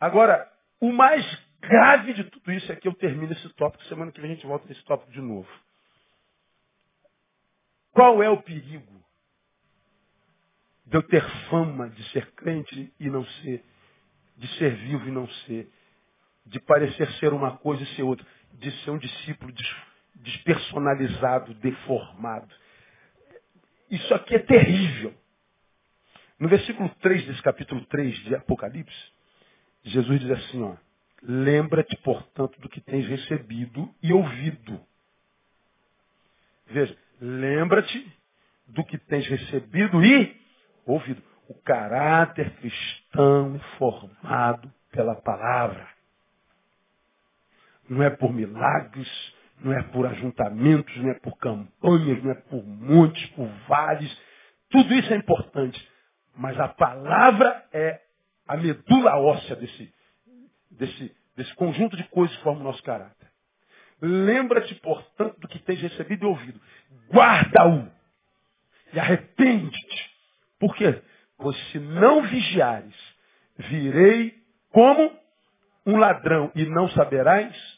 Agora, o mais grave de tudo isso é que eu termino esse tópico. Semana que vem a gente volta nesse tópico de novo. Qual é o perigo de eu ter fama de ser crente e não ser, de ser vivo e não ser, de parecer ser uma coisa e ser outra, de ser um discípulo despersonalizado, deformado? Isso aqui é terrível. No versículo 3 desse capítulo 3 de Apocalipse, Jesus diz assim, ó, lembra-te, portanto, do que tens recebido e ouvido. Veja, lembra-te do que tens recebido e ouvido. O caráter cristão formado pela palavra. Não é por milagres, não é por ajuntamentos, não é por campanhas, não é por montes, por vales. Tudo isso é importante. Mas a palavra é a medula óssea desse, desse, desse conjunto de coisas que formam o nosso caráter. Lembra-te, portanto, do que tens recebido e ouvido. Guarda-o. E arrepende-te. Por quê? Pois se não vigiares, virei como um ladrão e não saberás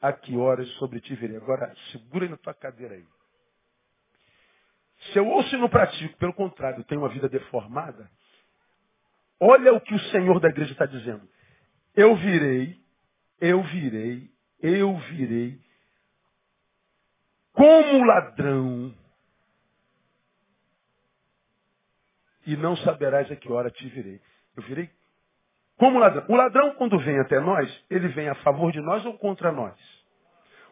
a que horas sobre ti virei. Agora, segura aí na tua cadeira aí. Se eu ouço e não pratico, pelo contrário, tenho uma vida deformada, olha o que o Senhor da igreja está dizendo. Eu virei, eu virei, eu virei, como ladrão, e não saberás a que hora te virei. Eu virei como ladrão. O ladrão, quando vem até nós, ele vem a favor de nós ou contra nós?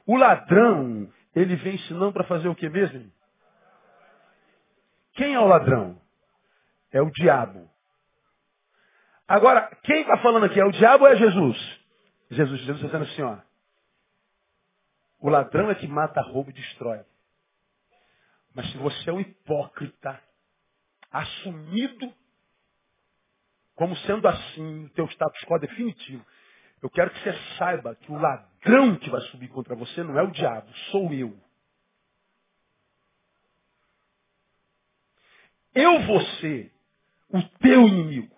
O ladrão, ele vem ensinando para fazer o que mesmo? Quem é o ladrão? É o diabo. Agora, quem está falando aqui? É o diabo ou é Jesus? Jesus, Jesus está dizendo assim, ó. O ladrão é que mata, rouba e destrói. Mas se você é um hipócrita, assumido como sendo assim, o teu status quo definitivo, Eu quero que você saiba que o ladrão que vai subir contra você não é o diabo, sou eu. Eu vou ser o teu inimigo.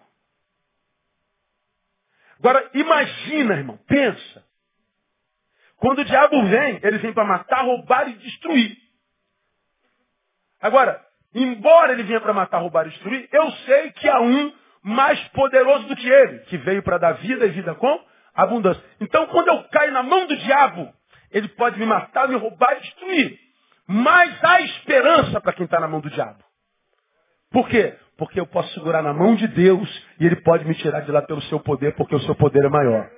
Agora, imagina, irmão, pensa. Quando o diabo vem, ele vem para matar, roubar e destruir. Agora, embora ele venha para matar, roubar e destruir, eu sei que há um mais poderoso do que ele, que veio para dar vida e vida com abundância. Então, quando eu caio na mão do diabo, ele pode me matar, me roubar e destruir. Mas há esperança para quem está na mão do diabo. Por quê? Porque eu posso segurar na mão de Deus e ele pode me tirar de lá pelo seu poder, porque o seu poder é maior.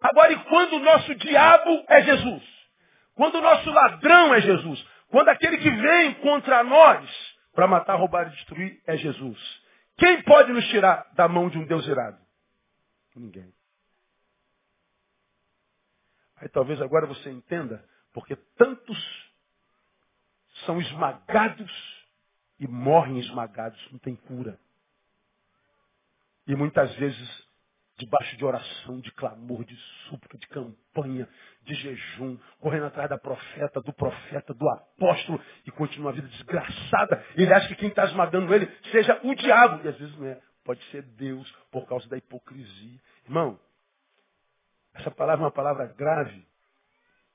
Agora, e quando o nosso diabo é Jesus? Quando o nosso ladrão é Jesus? Quando aquele que vem contra nós para matar, roubar e destruir é Jesus? Quem pode nos tirar da mão de um Deus irado? Ninguém. Aí talvez agora você entenda porque tantos são esmagados e morrem esmagados, não tem cura. E muitas vezes, debaixo de oração, de clamor, de súplica, de campanha, de jejum, correndo atrás da profeta, do profeta, do apóstolo, e continua a vida desgraçada. Ele acha que quem está esmagando ele seja o diabo. E às vezes não é. Pode ser Deus, por causa da hipocrisia. Irmão, essa palavra é uma palavra grave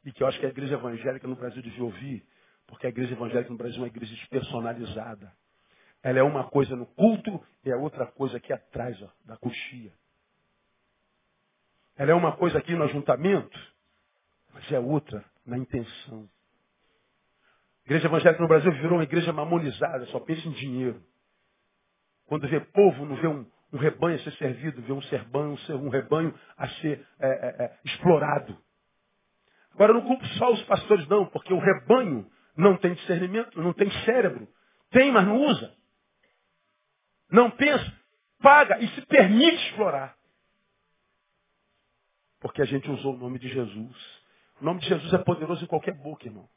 e que eu acho que a igreja evangélica no Brasil devia ouvir, porque a igreja evangélica no Brasil é uma igreja despersonalizada. Ela é uma coisa no culto e é outra coisa aqui atrás ó, da coxia. Ela é uma coisa aqui no ajuntamento, mas é outra na intenção. A igreja evangélica no Brasil virou uma igreja mamonizada, só pensa em dinheiro. Quando vê povo, não vê um, um rebanho a ser servido, vê um, serbanho, um rebanho a ser é, é, é, explorado. Agora, não culpo só os pastores, não, porque o rebanho não tem discernimento, não tem cérebro. Tem, mas não usa. Não pensa, paga e se permite explorar. Porque a gente usou o nome de Jesus. O nome de Jesus é poderoso em qualquer boca, irmão.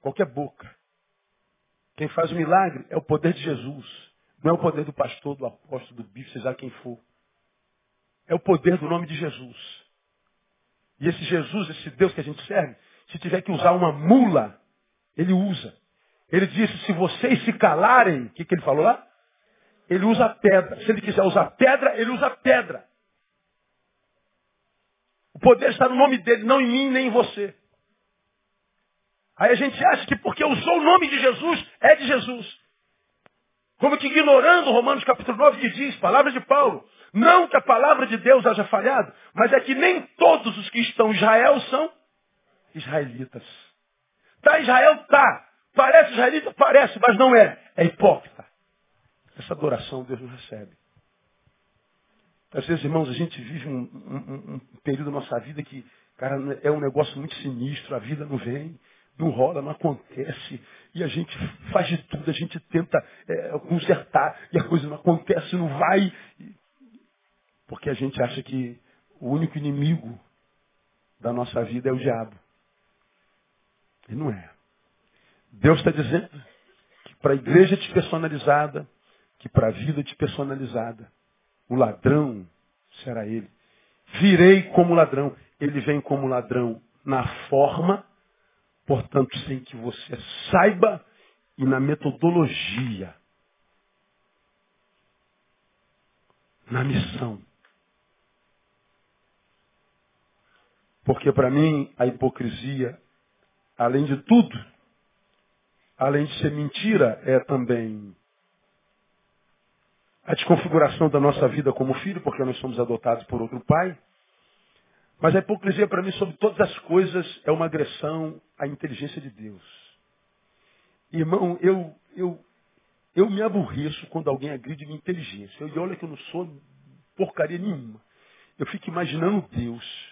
Qualquer boca. Quem faz o milagre é o poder de Jesus. Não é o poder do pastor, do apóstolo, do bispo, seja quem for. É o poder do nome de Jesus. E esse Jesus, esse Deus que a gente serve, se tiver que usar uma mula, ele usa. Ele disse, se vocês se calarem, o que, que ele falou lá? Ele usa pedra. Se ele quiser usar pedra, ele usa pedra. O poder está no nome dele, não em mim nem em você. Aí a gente acha que porque usou o nome de Jesus, é de Jesus. Como que ignorando Romanos capítulo 9 que diz, palavras de Paulo, não que a palavra de Deus haja falhado, mas é que nem todos os que estão em Israel são israelitas. Tá Israel? Tá. Parece israelita? Parece, mas não é. É hipócrita. Essa adoração Deus não recebe. Às vezes, irmãos, a gente vive um, um, um período da nossa vida que, cara, é um negócio muito sinistro, a vida não vem, não rola, não acontece. E a gente faz de tudo, a gente tenta é, consertar, e a coisa não acontece, não vai. Porque a gente acha que o único inimigo da nossa vida é o diabo. E não é. Deus está dizendo que para a igreja despersonalizada, que para a vida despersonalizada, o ladrão será ele. Virei como ladrão. Ele vem como ladrão na forma, portanto, sem que você saiba, e na metodologia. Na missão. Porque para mim a hipocrisia, além de tudo, além de ser mentira, é também a desconfiguração da nossa vida como filho, porque nós somos adotados por outro pai. Mas a hipocrisia para mim, sobre todas as coisas, é uma agressão à inteligência de Deus. Irmão, eu, eu, eu me aborreço quando alguém agride minha inteligência. Eu, e olha que eu não sou porcaria nenhuma. Eu fico imaginando Deus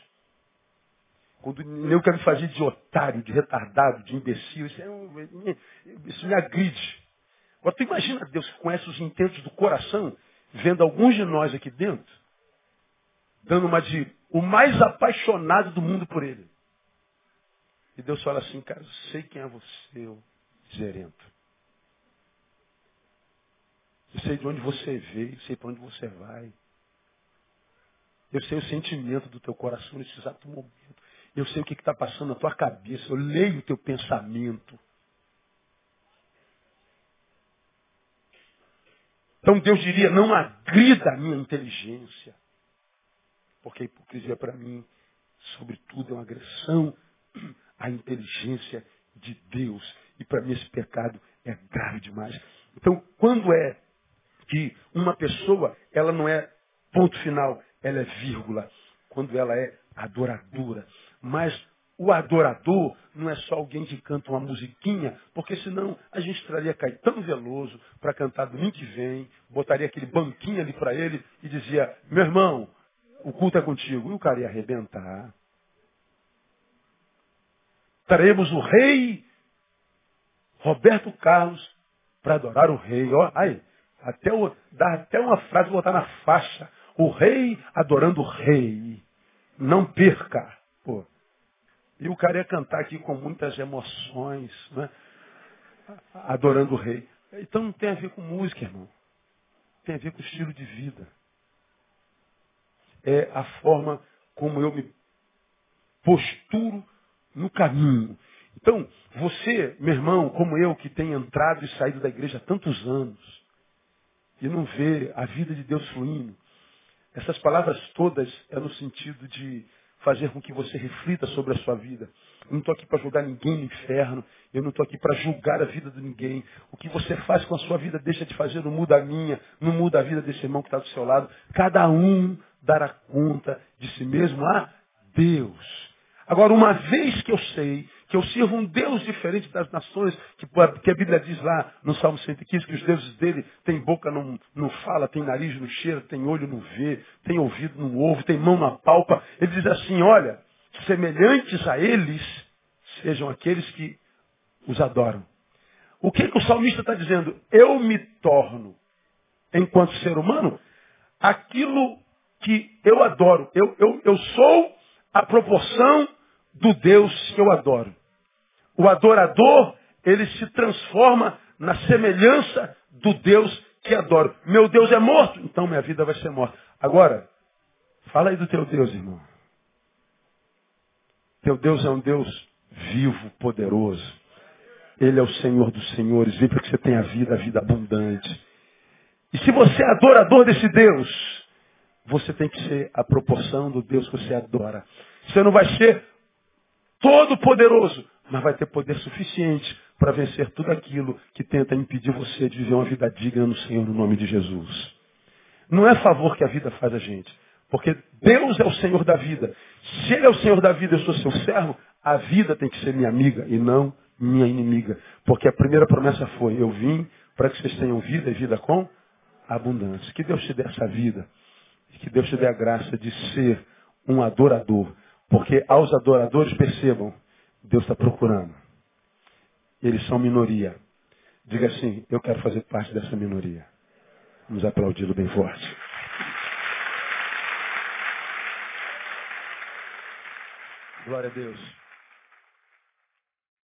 quando eu quero me fazer de otário, de retardado, de imbecil, isso, é, isso me agride. Agora tu imagina Deus que conhece os intentos do coração, vendo alguns de nós aqui dentro, dando uma de o mais apaixonado do mundo por ele. E Deus fala assim, cara, eu sei quem é você, o gerento. Eu sei de onde você veio, sei para onde você vai. Eu sei o sentimento do teu coração nesse exato momento. Eu sei o que está passando na tua cabeça. Eu leio o teu pensamento. Então Deus diria, não agrida a minha inteligência. Porque a hipocrisia para mim, sobretudo, é uma agressão à inteligência de Deus. E para mim esse pecado é grave demais. Então, quando é que uma pessoa, ela não é ponto final, ela é vírgula. Quando ela é adoradora. Mas o adorador não é só alguém que canta uma musiquinha, porque senão a gente traria Caetano Veloso para cantar domingo que vem, botaria aquele banquinho ali para ele e dizia, meu irmão, o culto é contigo. E o cara ia arrebentar. Traremos o rei Roberto Carlos para adorar o rei. Ó, aí, até o, dá até uma frase botar na faixa. O rei adorando o rei. Não perca. E o cara ia cantar aqui com muitas emoções, né? adorando o rei. Então não tem a ver com música, irmão. Tem a ver com estilo de vida. É a forma como eu me posturo no caminho. Então, você, meu irmão, como eu, que tem entrado e saído da igreja há tantos anos, e não vê a vida de Deus fluindo, essas palavras todas é no sentido de fazer com que você reflita sobre a sua vida. Eu não estou aqui para julgar ninguém no inferno. Eu não estou aqui para julgar a vida de ninguém. O que você faz com a sua vida deixa de fazer, não muda a minha, não muda a vida desse irmão que está do seu lado. Cada um dará conta de si mesmo a Deus. Agora, uma vez que eu sei que eu sirvo um Deus diferente das nações, que, que a Bíblia diz lá no Salmo 115 que os deuses dele têm boca, não, não fala, tem nariz, não cheira, tem olho, não vê, tem ouvido, não ouve, tem mão na palpa. Ele diz assim, olha, semelhantes a eles sejam aqueles que os adoram. O que, que o salmista está dizendo? Eu me torno, enquanto ser humano, aquilo que eu adoro. Eu, eu, eu sou a proporção do Deus que eu adoro. O adorador, ele se transforma na semelhança do Deus que adoro. Meu Deus é morto, então minha vida vai ser morta. Agora, fala aí do teu Deus, irmão. Teu Deus é um Deus vivo, poderoso. Ele é o Senhor dos senhores. Vem para que você tenha vida, vida abundante. E se você é adorador desse Deus, você tem que ser a proporção do Deus que você adora. Você não vai ser todo poderoso, mas vai ter poder suficiente para vencer tudo aquilo que tenta impedir você de viver uma vida digna no Senhor, no nome de Jesus. Não é favor que a vida faz a gente, porque Deus é o Senhor da vida. Se Ele é o Senhor da vida, eu sou seu servo, a vida tem que ser minha amiga e não minha inimiga. Porque a primeira promessa foi, eu vim para que vocês tenham vida e vida com abundância. Que Deus te dê essa vida. Que Deus te dê a graça de ser um adorador porque aos adoradores, percebam, Deus está procurando. Eles são minoria. Diga assim, eu quero fazer parte dessa minoria. Vamos aplaudi-lo bem forte. Glória a Deus.